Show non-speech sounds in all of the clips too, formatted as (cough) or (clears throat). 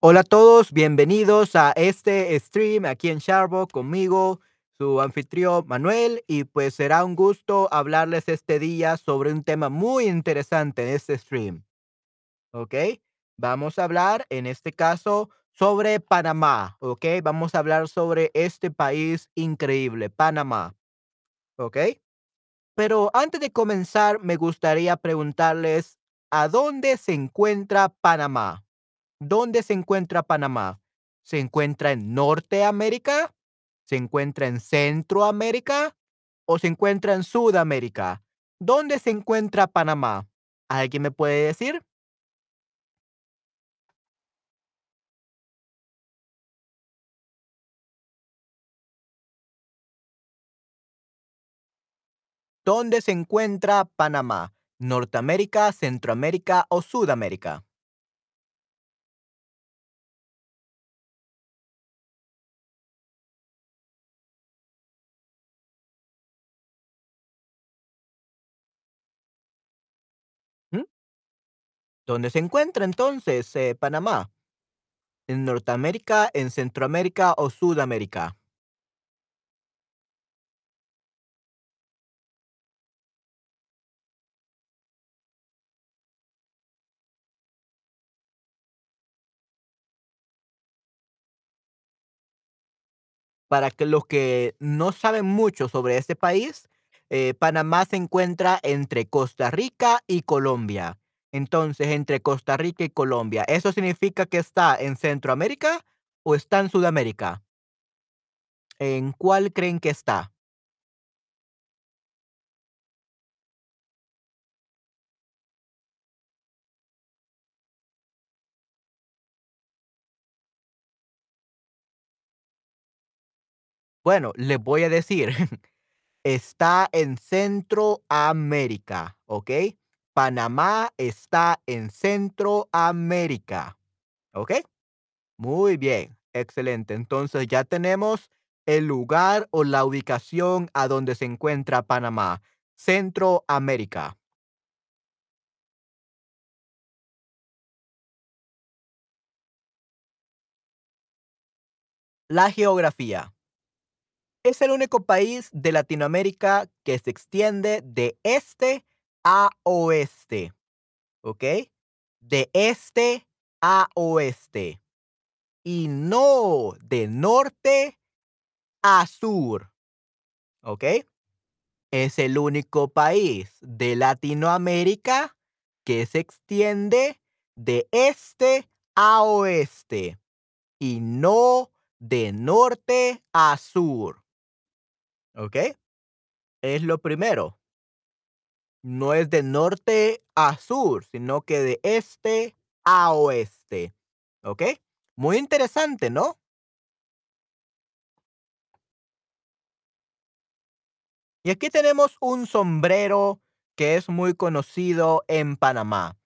Hola a todos, bienvenidos a este stream aquí en Sharbo conmigo, su anfitrión Manuel, y pues será un gusto hablarles este día sobre un tema muy interesante en este stream, ¿ok? Vamos a hablar en este caso sobre Panamá, ¿ok? Vamos a hablar sobre este país increíble, Panamá, ¿ok? Pero antes de comenzar, me gustaría preguntarles, ¿a dónde se encuentra Panamá? ¿Dónde se encuentra Panamá? ¿Se encuentra en Norteamérica? ¿Se encuentra en Centroamérica? ¿O se encuentra en Sudamérica? ¿Dónde se encuentra Panamá? ¿Alguien me puede decir? ¿Dónde se encuentra Panamá? ¿Norteamérica, Centroamérica o Sudamérica? ¿Dónde se encuentra entonces eh, Panamá? ¿En Norteamérica, en Centroamérica o Sudamérica? Para que los que no saben mucho sobre este país, eh, Panamá se encuentra entre Costa Rica y Colombia. Entonces, entre Costa Rica y Colombia, ¿eso significa que está en Centroamérica o está en Sudamérica? ¿En cuál creen que está? Bueno, les voy a decir, (laughs) está en Centroamérica, ¿ok? Panamá está en Centroamérica, ¿ok? Muy bien, excelente. Entonces ya tenemos el lugar o la ubicación a donde se encuentra Panamá, Centroamérica. La geografía. Es el único país de Latinoamérica que se extiende de este a oeste, ¿ok? De este a oeste y no de norte a sur, ¿ok? Es el único país de Latinoamérica que se extiende de este a oeste y no de norte a sur. ¿Ok? Es lo primero. No es de norte a sur, sino que de este a oeste. ¿Ok? Muy interesante, ¿no? Y aquí tenemos un sombrero que es muy conocido en Panamá.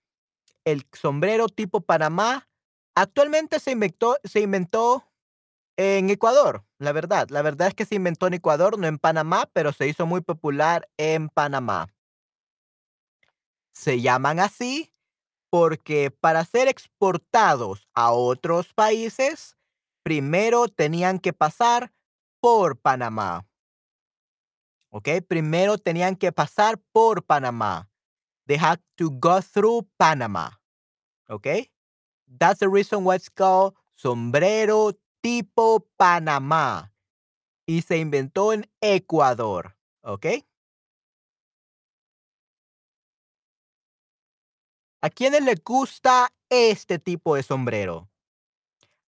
El sombrero tipo Panamá actualmente se inventó, se inventó en Ecuador, la verdad. La verdad es que se inventó en Ecuador, no en Panamá, pero se hizo muy popular en Panamá. Se llaman así porque para ser exportados a otros países, primero tenían que pasar por Panamá. ¿Ok? Primero tenían que pasar por Panamá. They had to go through Panama. ¿Ok? That's the reason why it's called sombrero tipo Panamá. Y se inventó en Ecuador. ¿Ok? ¿A quiénes les gusta este tipo de sombrero?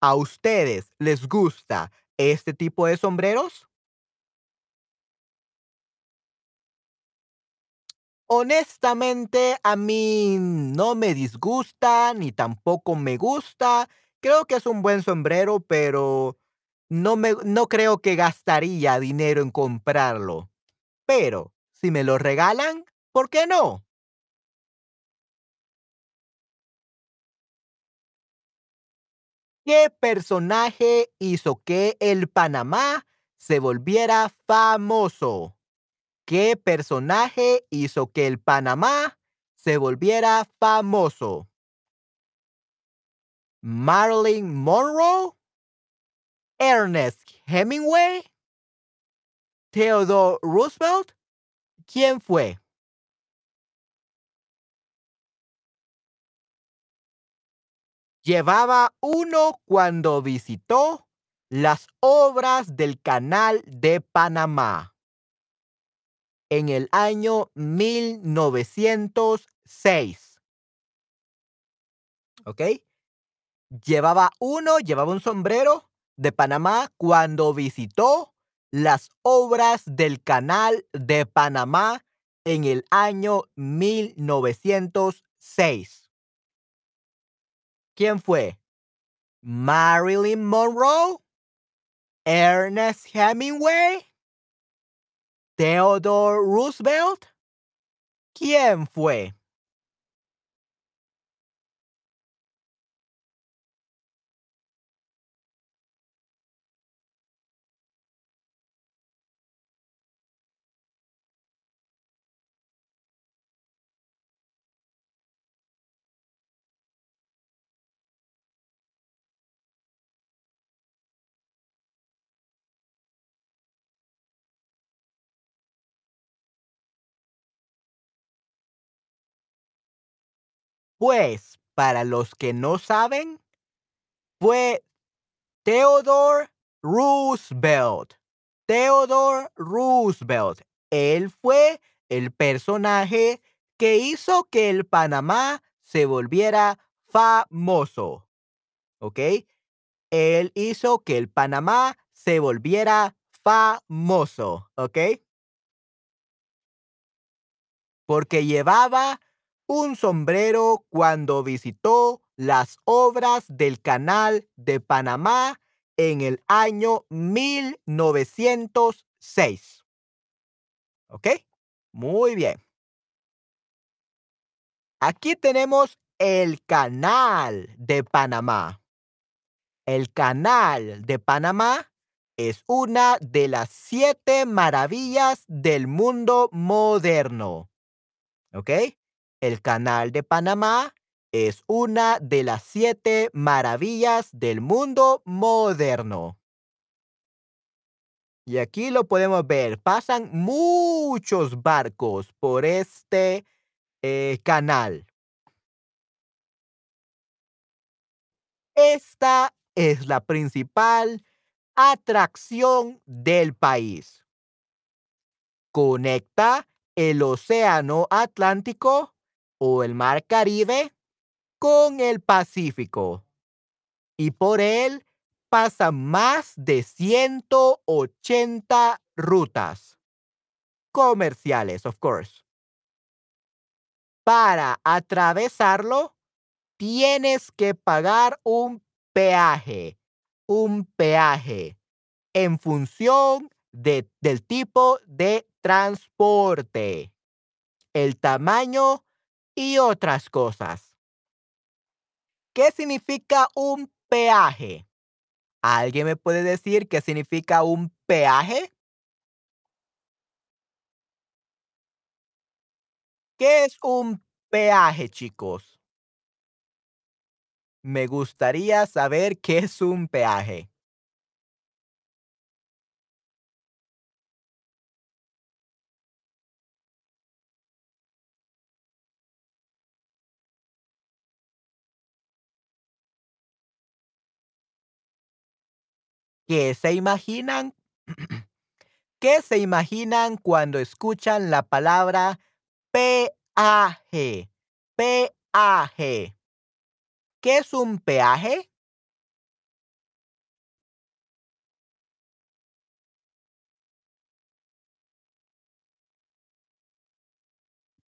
¿A ustedes les gusta este tipo de sombreros? Honestamente, a mí no me disgusta ni tampoco me gusta. Creo que es un buen sombrero, pero no me no creo que gastaría dinero en comprarlo. Pero si me lo regalan, ¿por qué no? ¿Qué personaje hizo que el Panamá se volviera famoso? ¿Qué personaje hizo que el Panamá se volviera famoso? Marilyn Monroe, Ernest Hemingway, Theodore Roosevelt. ¿Quién fue? Llevaba uno cuando visitó las obras del Canal de Panamá en el año 1906. ¿Ok? Llevaba uno, llevaba un sombrero de Panamá cuando visitó las obras del Canal de Panamá en el año 1906. ¿Quién fue? Marilyn Monroe, Ernest Hemingway, Theodore Roosevelt. ¿Quién fue? Pues, para los que no saben, fue Theodore Roosevelt. Theodore Roosevelt. Él fue el personaje que hizo que el Panamá se volviera famoso. ¿Ok? Él hizo que el Panamá se volviera famoso. ¿Ok? Porque llevaba un sombrero cuando visitó las obras del Canal de Panamá en el año 1906. ¿Ok? Muy bien. Aquí tenemos el Canal de Panamá. El Canal de Panamá es una de las siete maravillas del mundo moderno. ¿Ok? El Canal de Panamá es una de las siete maravillas del mundo moderno. Y aquí lo podemos ver. Pasan muchos barcos por este eh, canal. Esta es la principal atracción del país. Conecta el Océano Atlántico o el Mar Caribe con el Pacífico. Y por él pasan más de 180 rutas comerciales, of course. Para atravesarlo, tienes que pagar un peaje, un peaje, en función de, del tipo de transporte, el tamaño y otras cosas. ¿Qué significa un peaje? ¿Alguien me puede decir qué significa un peaje? ¿Qué es un peaje, chicos? Me gustaría saber qué es un peaje. ¿Qué se imaginan? (clears throat) ¿Qué se imaginan cuando escuchan la palabra peaje? Peaje. ¿Qué es un peaje?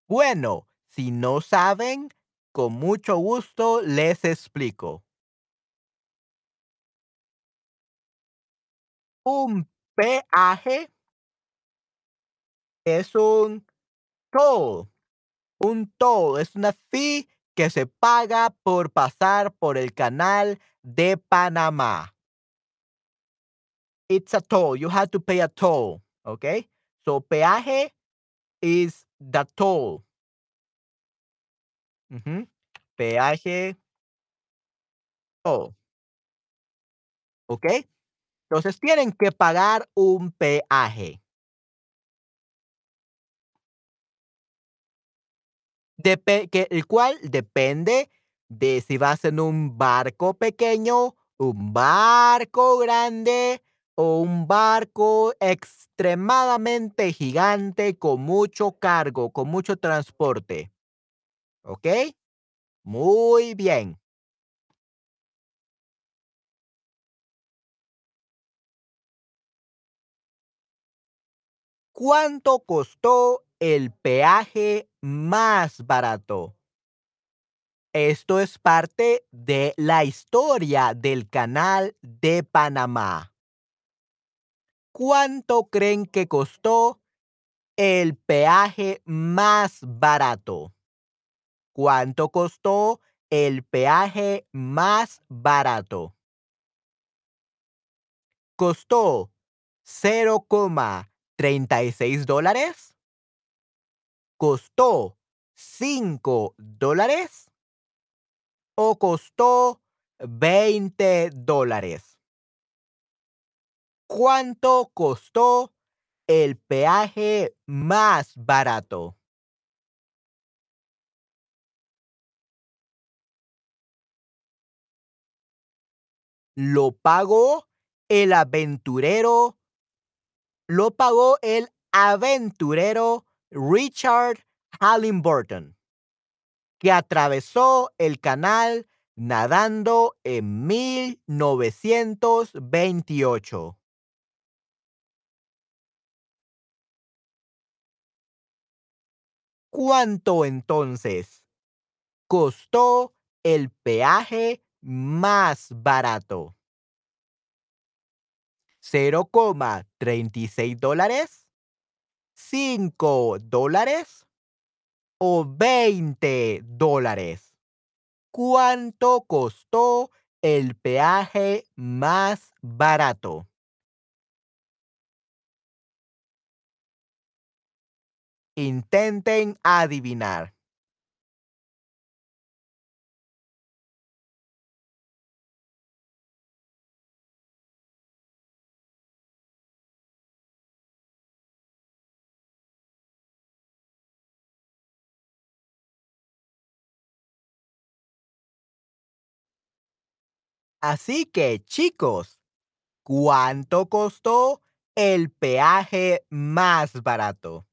Bueno, si no saben, con mucho gusto les explico. Un peaje es un toll. Un toll es una fee que se paga por pasar por el canal de Panamá. It's a toll. You have to pay a toll. Okay? So peaje is the toll. Peaje Oh, ¿ok? Entonces tienen que pagar un peaje. El cual depende de si vas en un barco pequeño, un barco grande o un barco extremadamente gigante con mucho cargo, con mucho transporte, ¿ok? Muy bien. ¿Cuánto costó el peaje más barato? Esto es parte de la historia del Canal de Panamá. ¿Cuánto creen que costó el peaje más barato? ¿Cuánto costó el peaje más barato? ¿Costó $0,36? ¿Costó $5? ¿O costó $20? ¿Cuánto costó el peaje más barato? Lo pagó el aventurero lo pagó el aventurero Richard Halliburton, que atravesó el canal nadando en 1928. ¿Cuánto entonces costó el peaje más barato? $0,36, $5 o $20. ¿Cuánto costó el peaje más barato? Intenten adivinar. Así que, chicos, ¿cuánto costó el peaje más barato?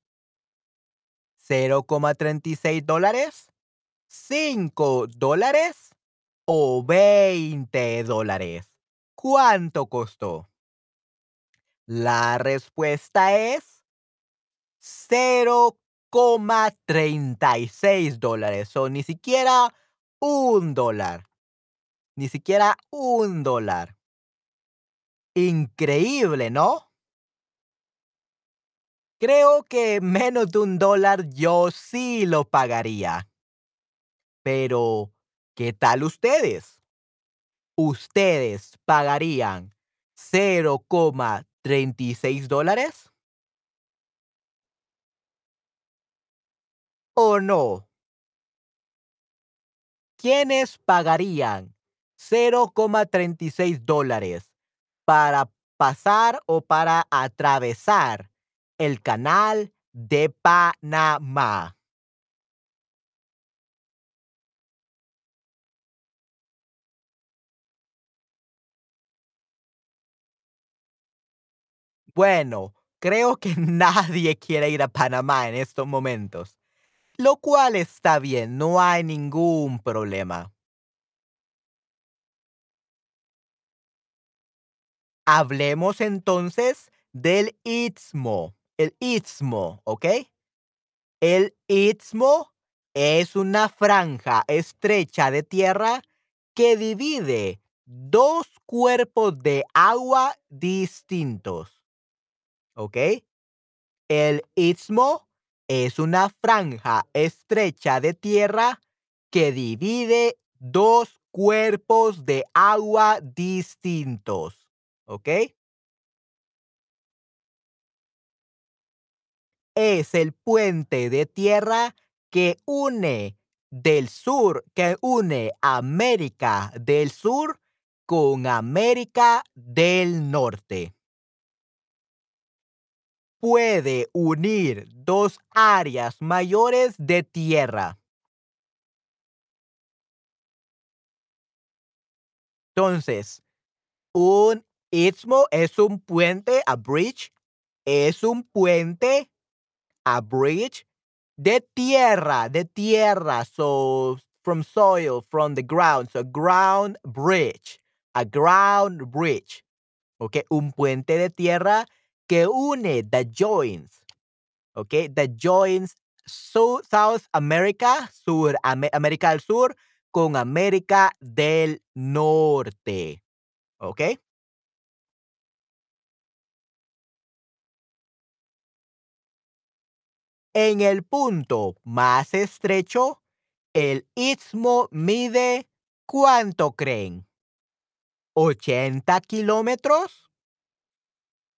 $0,36, $5 o $20. ¿Cuánto costó? La respuesta es $0,36 o ni siquiera un dólar. Ni siquiera un dólar. Increíble, ¿no? Creo que menos de un dólar yo sí lo pagaría. Pero, ¿qué tal ustedes? ¿Ustedes pagarían $0,36? ¿O no? ¿Quiénes pagarían $0,36 para pasar o para atravesar el canal de Panamá? Bueno, creo que (laughs) nadie quiere ir a Panamá en estos momentos, lo cual está bien, no hay ningún problema. Hablemos entonces del istmo, el istmo, ¿ok? El istmo es una franja estrecha de tierra que divide dos cuerpos de agua distintos. ¿Ok? El istmo es una franja estrecha de tierra que divide dos cuerpos de agua distintos. Es el puente de tierra que une del sur, que une América del Sur con América del Norte. Puede unir dos áreas mayores de tierra. Entonces, un istmo es un puente, a bridge, es un puente, a bridge, de tierra, de tierra. So, from soil, from the ground. So, ground bridge, a ground bridge. Ok, un puente de tierra que une, the joins. Ok, the joins South America, Sur, América del Sur, con América del Norte. ¿Ok? En el punto más estrecho, el istmo mide ¿cuánto creen? ¿80 kilómetros?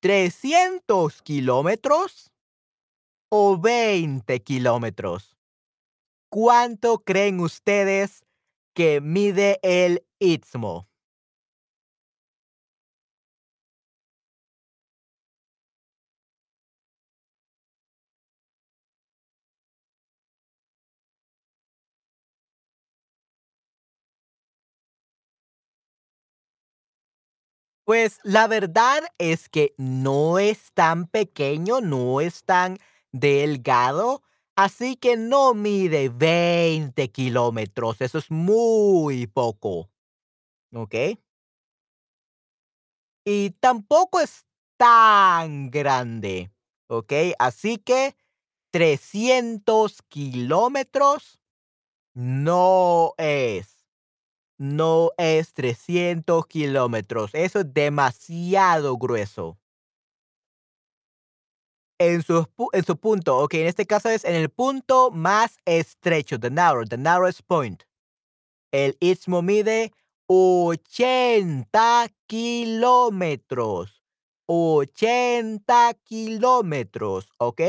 ¿300 kilómetros? ¿O 20 kilómetros? ¿Cuánto creen ustedes que mide el istmo. Pues la verdad es que no es tan pequeño, no es tan delgado, así que no mide 20 kilómetros, eso es muy poco. ¿Ok? Y tampoco es tan grande, ¿ok? Así que 300 kilómetros no es. No es 300 kilómetros. Eso es demasiado grueso. En su, en su punto, ok, en este caso es en el punto más estrecho, the narrow, the narrowest point. El istmo mide 80 kilómetros. 80 kilómetros, ¿ok?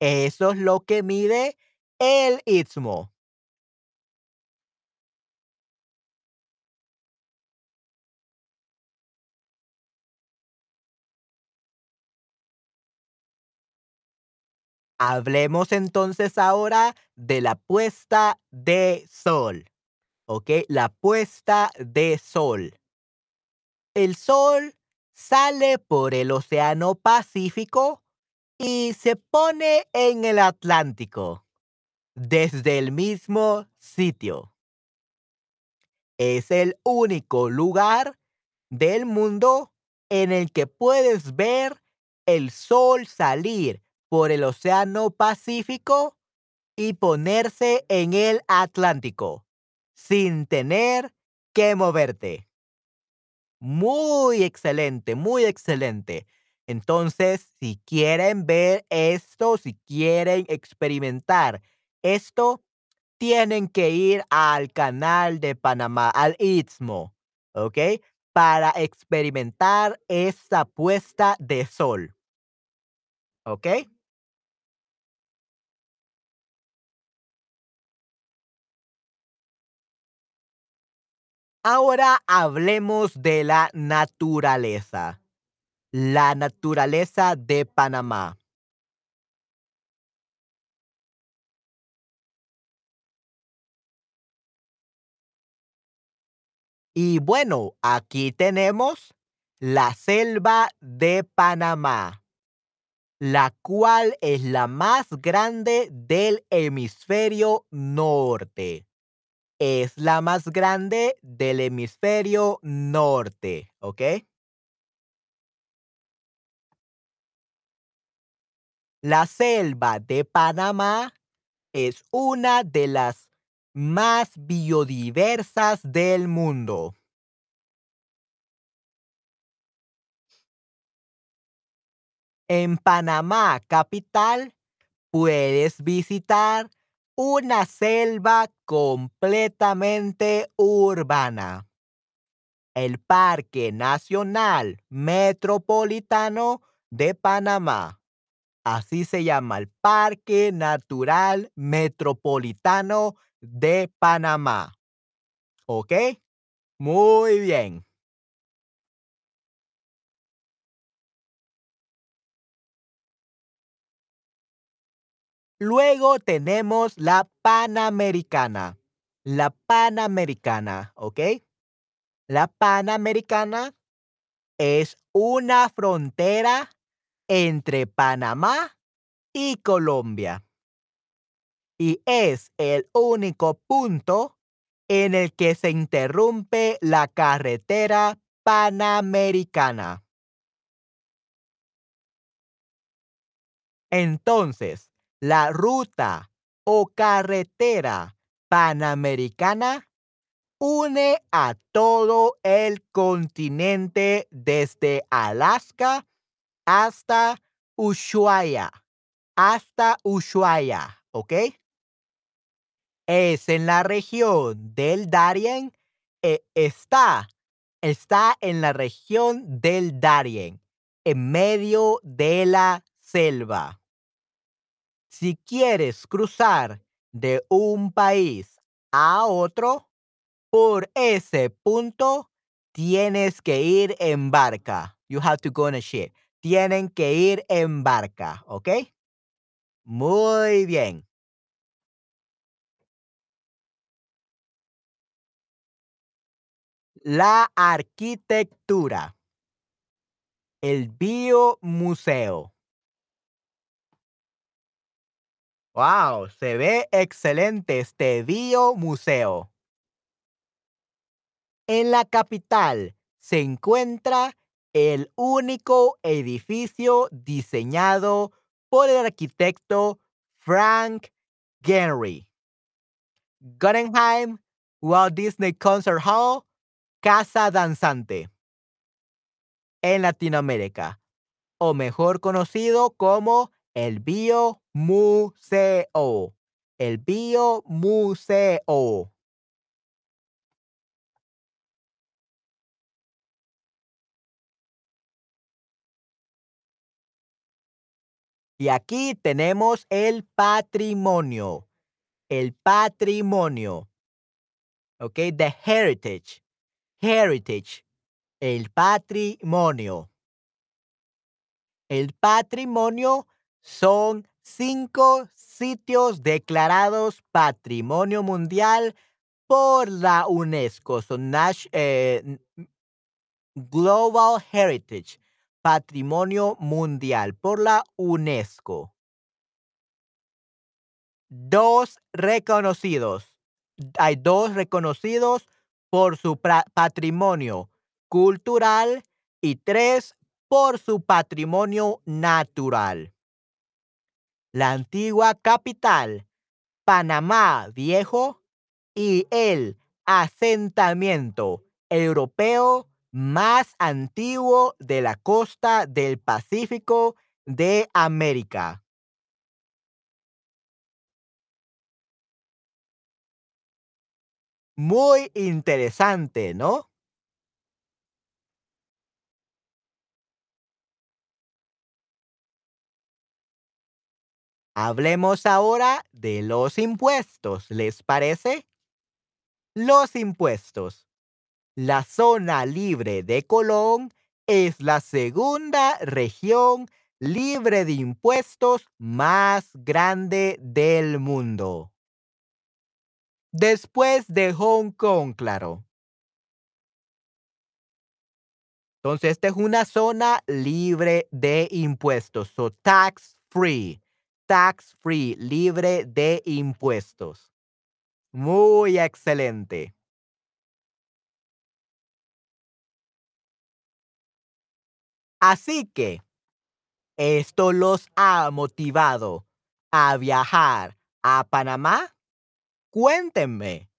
Eso es lo que mide el istmo. Hablemos entonces ahora de la puesta de sol. ¿Ok? La puesta de sol. El sol sale por el Océano Pacífico y se pone en el Atlántico desde el mismo sitio. Es el único lugar del mundo en el que puedes ver el sol salir por el Océano Pacífico y ponerse en el Atlántico sin tener que moverte. Muy excelente, muy excelente. Entonces, si quieren ver esto, si quieren experimentar esto, tienen que ir al canal de Panamá, al Istmo, ¿ok? Para experimentar esta puesta de sol. ¿Ok? Ahora hablemos de la naturaleza. La naturaleza de Panamá. Y bueno, aquí tenemos la selva de Panamá, la cual es la más grande del hemisferio norte es la más grande del hemisferio norte, ¿ok? La selva de Panamá es una de las más biodiversas del mundo. En Panamá, capital, puedes visitar una selva completamente urbana. El Parque Nacional Metropolitano de Panamá. Así se llama el Parque Natural Metropolitano de Panamá. ¿Ok? Muy bien. Luego tenemos la Panamericana. La Panamericana, ¿ok? La Panamericana es una frontera entre Panamá y Colombia. Y es el único punto en el que se interrumpe la carretera panamericana. Entonces, la ruta o carretera panamericana une a todo el continente desde Alaska hasta Ushuaia, hasta Ushuaia, ¿ok? Es en la región del Darien, eh, está, está en la región del Darien, en medio de la selva. Si quieres cruzar de un país a otro, por ese punto tienes que ir en barca. You have to go on a ship. Tienen que ir en barca, ¿ok? Muy bien. La arquitectura. El biomuseo. Wow, se ve excelente este biomuseo. En la capital se encuentra el único edificio diseñado por el arquitecto Frank Gehry. Guggenheim Walt Disney Concert Hall, Casa Danzante. En Latinoamérica, o mejor conocido como el Biomuseo. El Biomuseo. Y aquí tenemos el patrimonio. El patrimonio. ¿Ok? The heritage. Heritage. El patrimonio. El patrimonio son cinco sitios declarados Patrimonio Mundial por la UNESCO. Son eh, Global Heritage patrimonio mundial por la UNESCO. Dos reconocidos. Hay dos reconocidos por su patrimonio cultural y tres por su patrimonio natural. La antigua capital, Panamá Viejo, y el asentamiento europeo más antiguo de la costa del Pacífico de América. Muy interesante, ¿no? Hablemos ahora de los impuestos, ¿les parece? Los impuestos. La zona libre de Colón es la segunda región libre de impuestos más grande del mundo. Después de Hong Kong, claro. Entonces, esta es una zona libre de impuestos, so tax free, tax free, libre de impuestos. Muy excelente. Así que esto los ha motivado a viajar a Panamá. Cuéntenme.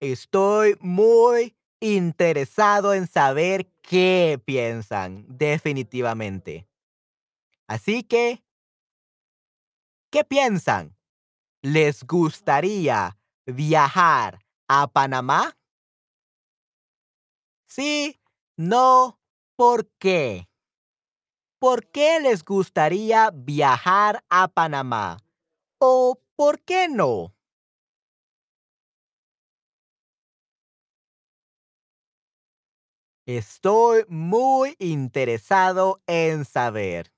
Estoy muy interesado en saber qué piensan, definitivamente. Así que, ¿qué piensan? ¿Les gustaría viajar a Panamá? Sí, no, ¿por qué? ¿por qué les gustaría viajar a Panamá? ¿O por qué no? Estoy muy interesado en saber.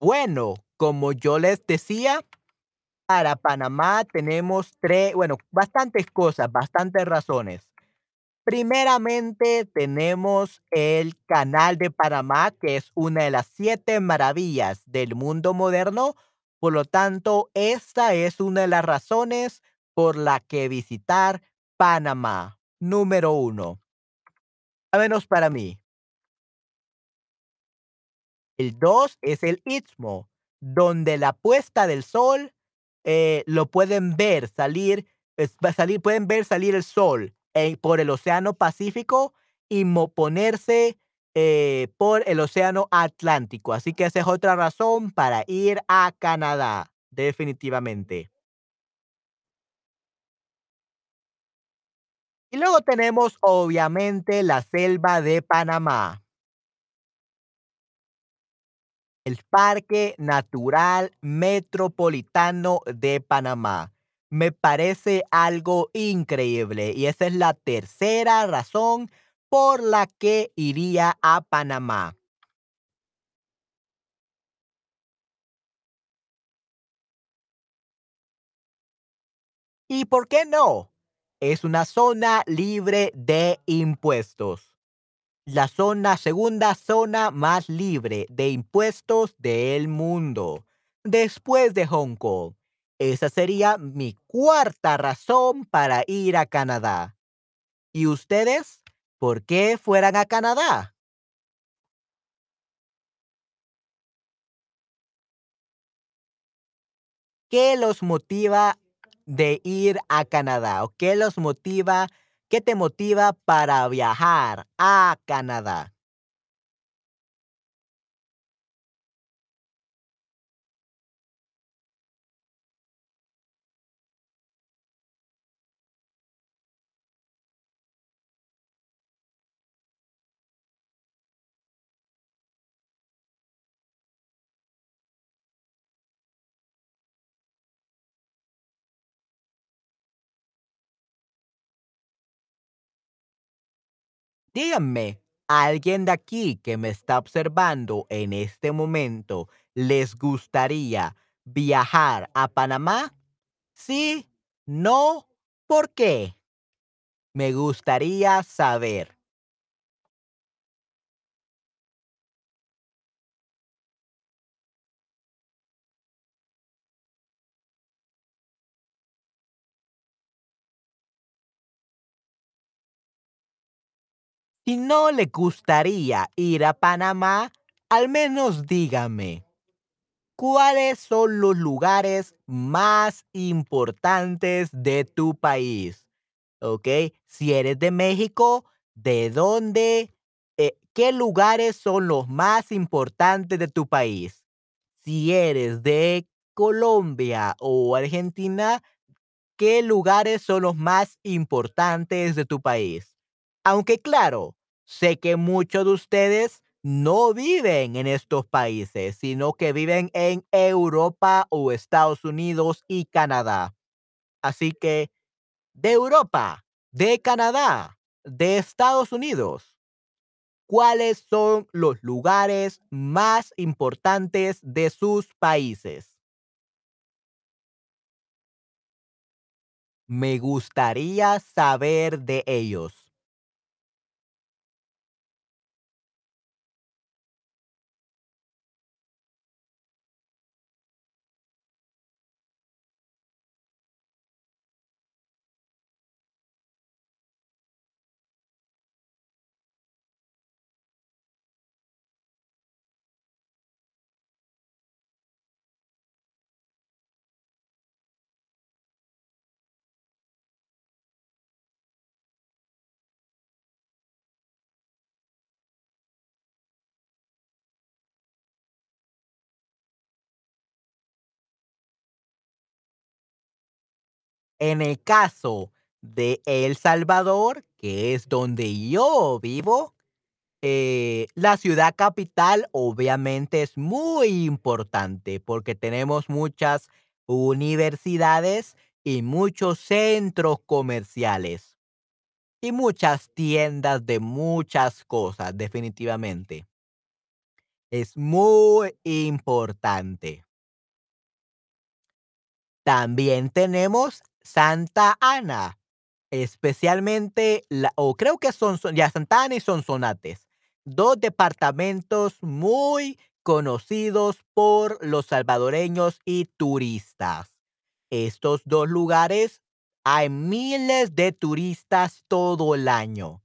Bueno, como yo les decía, para Panamá tenemos tres, bueno, bastantes cosas, bastantes razones. Primeramente, tenemos el Canal de Panamá, que es una de las siete maravillas del mundo moderno. Por lo tanto, esta es una de las razones por la que visitar Panamá. Número uno. Al menos para mí. El 2 es el Istmo, donde la puesta del sol eh, lo pueden ver salir, salir, pueden ver salir el sol eh, por el Océano Pacífico y ponerse eh, por el Océano Atlántico. Así que esa es otra razón para ir a Canadá, definitivamente. Y luego tenemos, obviamente, la selva de Panamá. El Parque Natural Metropolitano de Panamá. Me parece algo increíble y esa es la tercera razón por la que iría a Panamá. ¿Y por qué no? Es una zona libre de impuestos. La zona, segunda zona más libre de impuestos del mundo, después de Hong Kong. Esa sería mi cuarta razón para ir a Canadá. ¿Y ustedes? ¿Por qué fueran a Canadá? ¿Qué los motiva de ir a Canadá? ¿O qué los motiva? ¿Qué te motiva para viajar a Canadá? Díganme, ¿alguien de aquí que me está observando en este momento les gustaría viajar a Panamá? ¿Sí? ¿No? ¿Por qué? Me gustaría saber. Si no le gustaría ir a Panamá, al menos dígame, ¿cuáles son los lugares más importantes de tu país? ¿ok? Si eres de México, ¿de dónde? eh, ¿Qué lugares son los más importantes de tu país? Si eres de Colombia o Argentina, ¿qué lugares son los más importantes de tu país? Aunque claro, sé que muchos de ustedes no viven en estos países, sino que viven en Europa o Estados Unidos y Canadá. Así que de Europa, de Canadá, de Estados Unidos. ¿Cuáles son los lugares más importantes de sus países? Me gustaría saber de ellos. En el caso de El Salvador, que es donde yo vivo, eh, la ciudad capital obviamente es muy importante porque tenemos muchas universidades y muchos centros comerciales y muchas tiendas de muchas cosas, definitivamente. Es muy importante. También tenemos Santa Ana, especialmente la o creo que son ya Santa Ana y Sonsonate, 2 departamentos muy conocidos por los salvadoreños y turistas. Estos 2 lugares hay miles de turistas todo el año.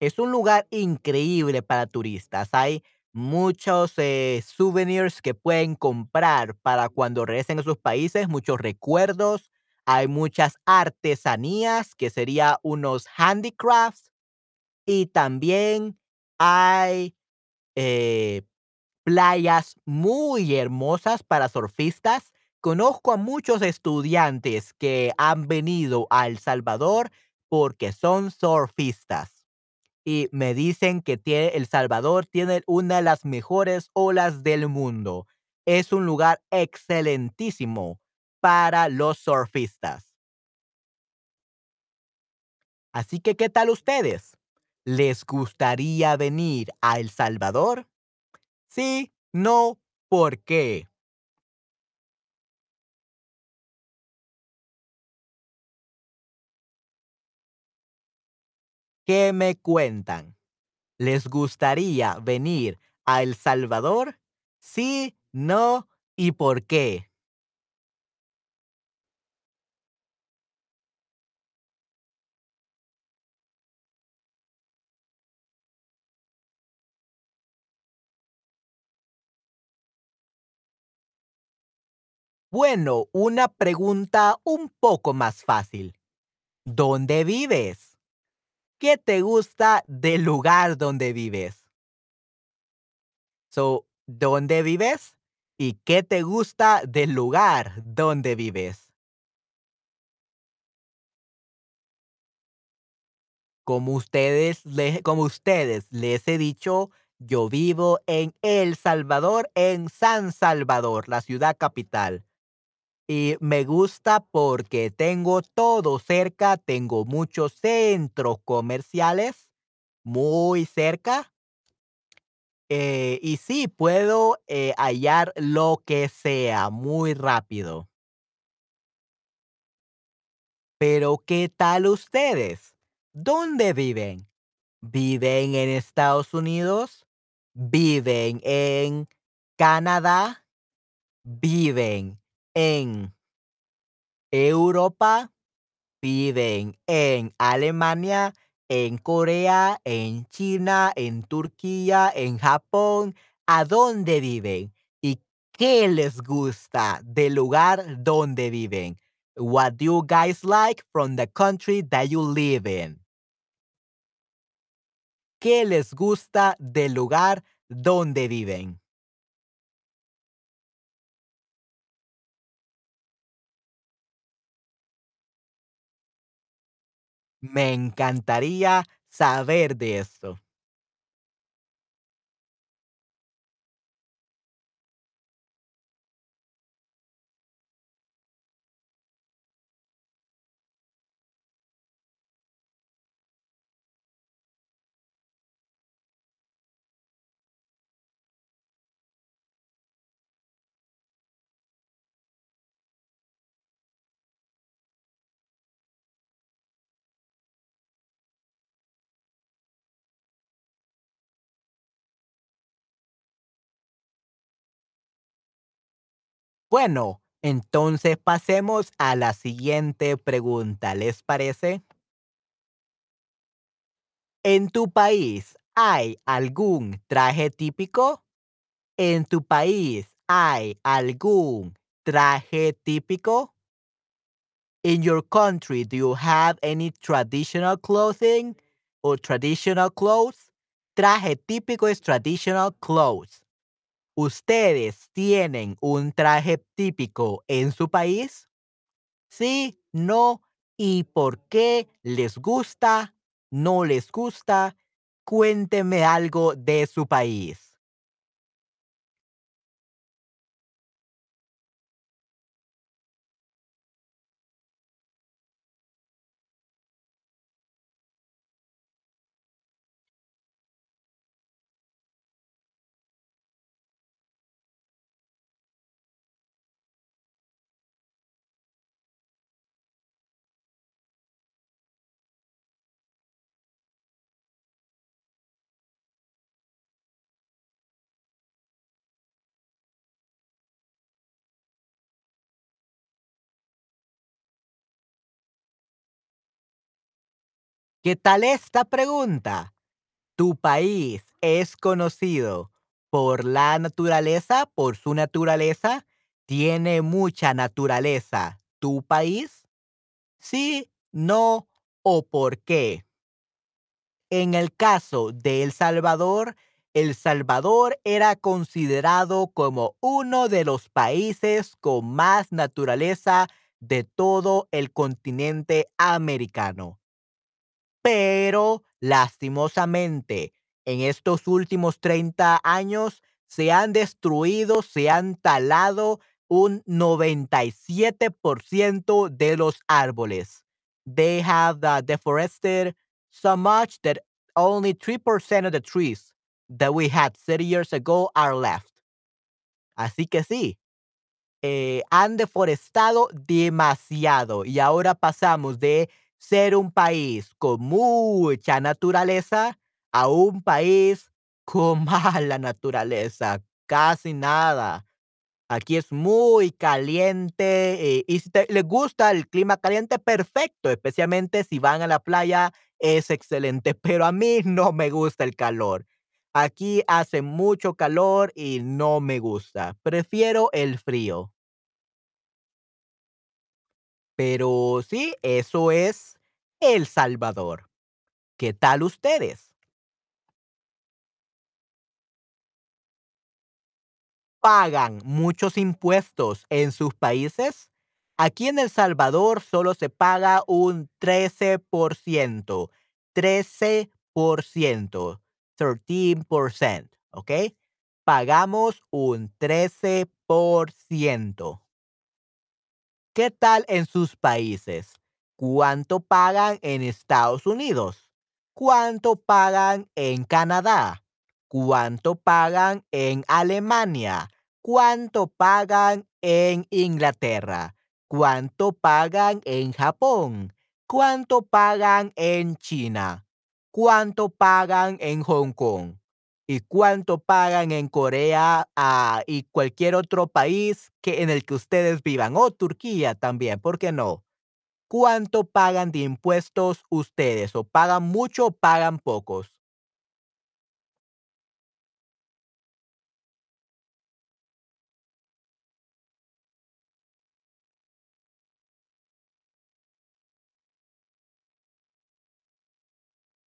Es un lugar increíble para turistas. Hay muchos, eh, souvenirs que pueden comprar para cuando regresen a sus países, muchos recuerdos. Hay muchas artesanías, que sería unos handicrafts, y también hay, eh, playas muy hermosas para surfistas. Conozco a muchos estudiantes que han venido a El Salvador porque son surfistas y me dicen que El Salvador tiene una de las mejores olas del mundo. Es un lugar excelentísimo para los surfistas. Así que, ¿qué tal ustedes? ¿Les gustaría venir a El Salvador? ¿Sí? ¿No? ¿Por qué? ¿Qué me cuentan? ¿Les gustaría venir a El Salvador? ¿Sí? ¿No? ¿Y por qué? Bueno, una pregunta un poco más fácil. ¿Dónde vives? ¿Qué te gusta del lugar donde vives? So, ¿dónde vives? ¿Y qué te gusta del lugar donde vives? Como ustedes como ustedes les he dicho, yo vivo en El Salvador, en San Salvador, la ciudad capital. Y me gusta porque tengo todo cerca, tengo muchos centros comerciales muy cerca. Eh, y sí, puedo, eh, hallar lo que sea muy rápido. Pero, ¿qué tal ustedes? ¿Dónde viven? ¿Viven en Estados Unidos? ¿Viven en Canadá? ¿Viven en Europa? ¿Viven en Alemania, en Corea, en China, en Turquía, en Japón? ¿A dónde viven? ¿Y qué les gusta del lugar donde viven? What do you guys like from the country that you live in? ¿Qué les gusta del lugar donde viven? Me encantaría saber de esto. Bueno, entonces pasemos a la siguiente pregunta, ¿les parece? ¿En tu país hay algún traje típico? ¿En tu país hay algún traje típico? In your country, do you have any traditional clothing or traditional clothes? Traje típico es traditional clothes. ¿Ustedes tienen un traje típico en su país? ¿Sí? no y por qué les gusta, no les gusta. Cuénteme algo de su país. ¿Qué tal esta pregunta? ¿Tu país es conocido por la naturaleza, por su naturaleza? ¿Tiene mucha naturaleza tu país? ¿Sí, no o por qué? En el caso de El Salvador, El Salvador era considerado como uno de los países con más naturaleza de todo el continente americano. Pero, lastimosamente, en estos últimos 30 años se han destruido, se han talado un 97% de los árboles. They have uh, deforested so much that only 3% of the trees that we had 30 years ago are left. Así que sí, eh, han deforestado demasiado y ahora pasamos de ser un país con mucha naturaleza a un país (laughs) con mala naturaleza, casi nada. Aquí es muy caliente eh, y si te, les gusta el clima caliente, perfecto, especialmente si van a la playa, es excelente, (laughs) pero a mí no me gusta el calor. Aquí hace mucho calor y no me gusta. Prefiero el frío. Pero sí, eso es El Salvador. ¿Qué tal ustedes? ¿Pagan muchos impuestos en sus países? Aquí en El Salvador solo se paga un 13%. 13%. 13%. ¿Ok? Pagamos un 13%. ¿Qué tal en sus países? ¿Cuánto pagan en Estados Unidos? ¿Cuánto pagan en Canadá? ¿Cuánto pagan en Alemania? ¿Cuánto pagan en Inglaterra? ¿Cuánto pagan en Japón? ¿Cuánto pagan en China? ¿Cuánto pagan en Hong Kong? Y cuánto pagan en Corea ah, y cualquier otro país que en el que ustedes vivan, o Turquía también, ¿por qué no? ¿Cuánto pagan de impuestos ustedes? ¿O pagan mucho o pagan pocos?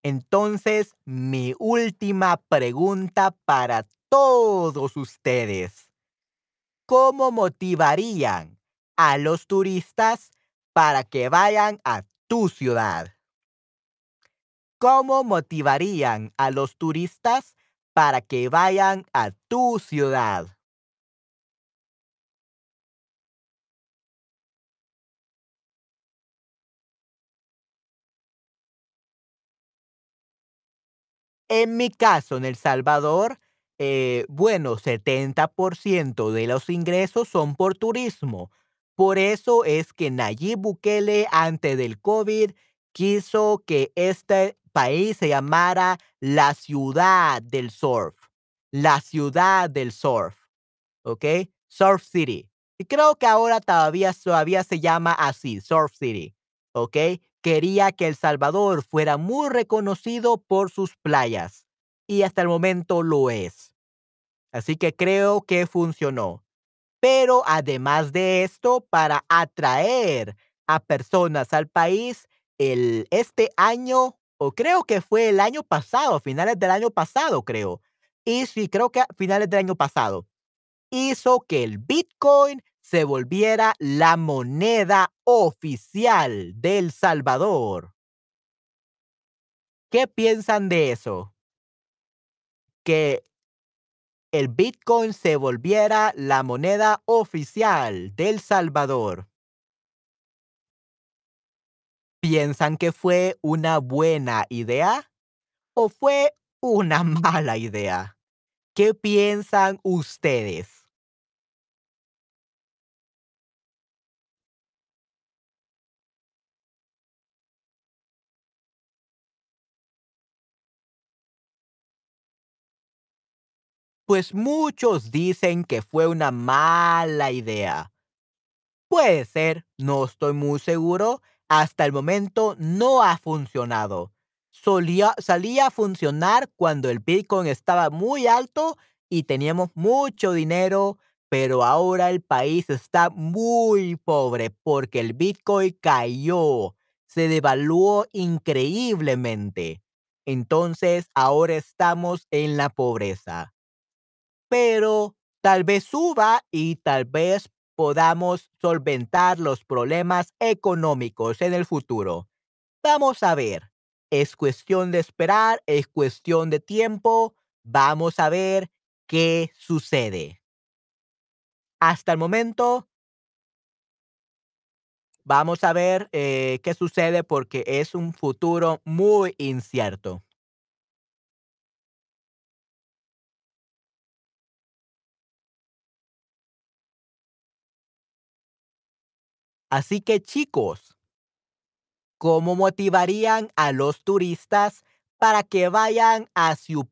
Entonces, mi última pregunta para todos ustedes. ¿Cómo motivarían a los turistas para que vayan a tu ciudad? ¿Cómo motivarían a los turistas para que vayan a tu ciudad? En mi caso, en El Salvador, eh, bueno, 70% de los ingresos son por turismo. Por eso es que Nayib Bukele, antes del COVID, quiso que este país se llamara la ciudad del surf. La ciudad del surf. ¿Ok? Surf City. Y creo que ahora todavía, todavía se llama así, Surf City. ¿Ok? Quería que El Salvador fuera muy reconocido por sus playas y hasta el momento lo es. Así que creo que funcionó. Pero además de esto, para atraer a personas al país, el, este año, o creo que fue el año pasado, finales del año pasado, creo. Y sí, creo que finales del año pasado, hizo que el Bitcoin se volviera la moneda oficial de El Salvador. ¿Qué piensan de eso? Que el Bitcoin se volviera la moneda oficial de El Salvador. ¿Piensan que fue una buena idea o fue una (laughs) mala idea? ¿Qué piensan ustedes? Pues muchos dicen que fue una mala idea. Puede ser, no estoy muy seguro. Hasta el momento no ha funcionado. Solía, salía a funcionar cuando el Bitcoin estaba muy alto y teníamos mucho dinero, pero ahora el país está muy pobre porque el Bitcoin cayó, se devaluó increíblemente. Entonces ahora estamos en la pobreza pero tal vez suba y tal vez podamos solventar los problemas económicos en el futuro. Vamos a ver. Es cuestión de esperar, es cuestión de tiempo. Vamos a ver qué sucede. Hasta el momento, vamos a ver eh, qué sucede porque es un futuro muy incierto. Así que chicos, ¿cómo motivarían a los turistas para que vayan a su,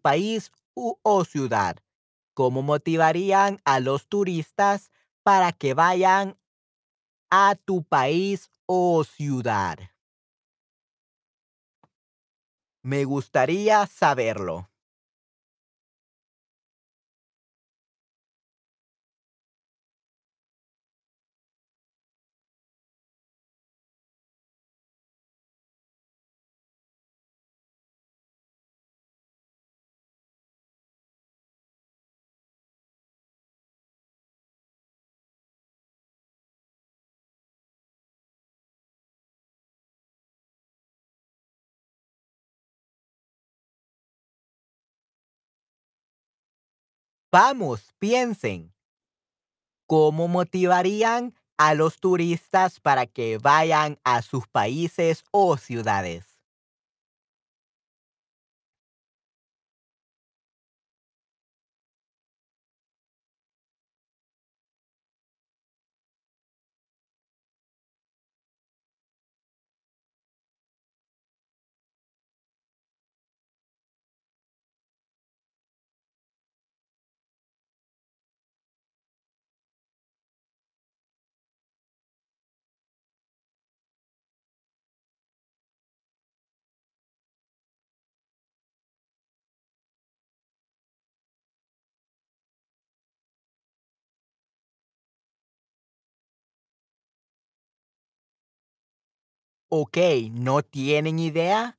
país o ciudad? ¿Cómo motivarían a los turistas para que vayan a tu país o ciudad? Me gustaría saberlo. Vamos, piensen. ¿Cómo motivarían a los turistas para que vayan a sus países o ciudades? Ok, ¿no tienen idea?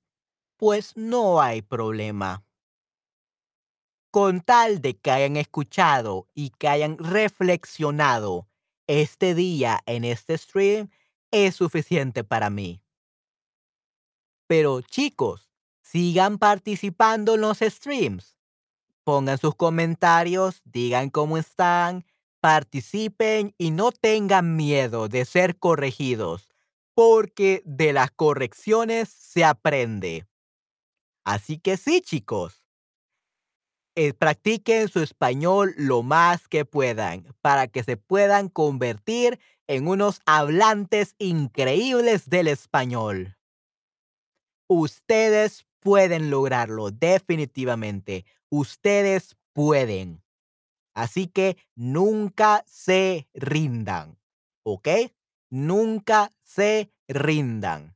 Pues no hay problema. Con tal de que hayan escuchado y que hayan reflexionado este día en este stream, es suficiente para mí. Pero chicos, sigan participando en los streams. Pongan sus comentarios, digan cómo están, participen y no tengan miedo de ser corregidos porque de las correcciones se aprende. Así que sí, chicos. Eh, practiquen su español lo más que puedan para que se puedan convertir en unos hablantes increíbles del español. Ustedes pueden lograrlo, definitivamente. Ustedes pueden. Así que nunca se rindan. ¿Ok? Nunca se rindan.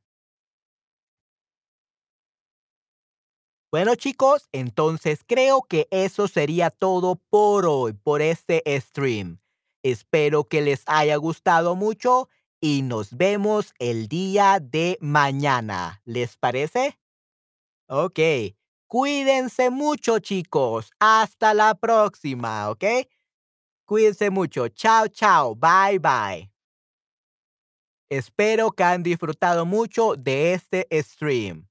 Bueno chicos, entonces creo que eso sería todo por hoy, por este stream. Espero que les haya gustado mucho y nos vemos el día de mañana. ¿Les parece? Ok. Cuídense mucho chicos. Hasta la próxima, ¿ok? Cuídense mucho. Chao, chao. Bye, bye. Espero que han disfrutado mucho de este stream.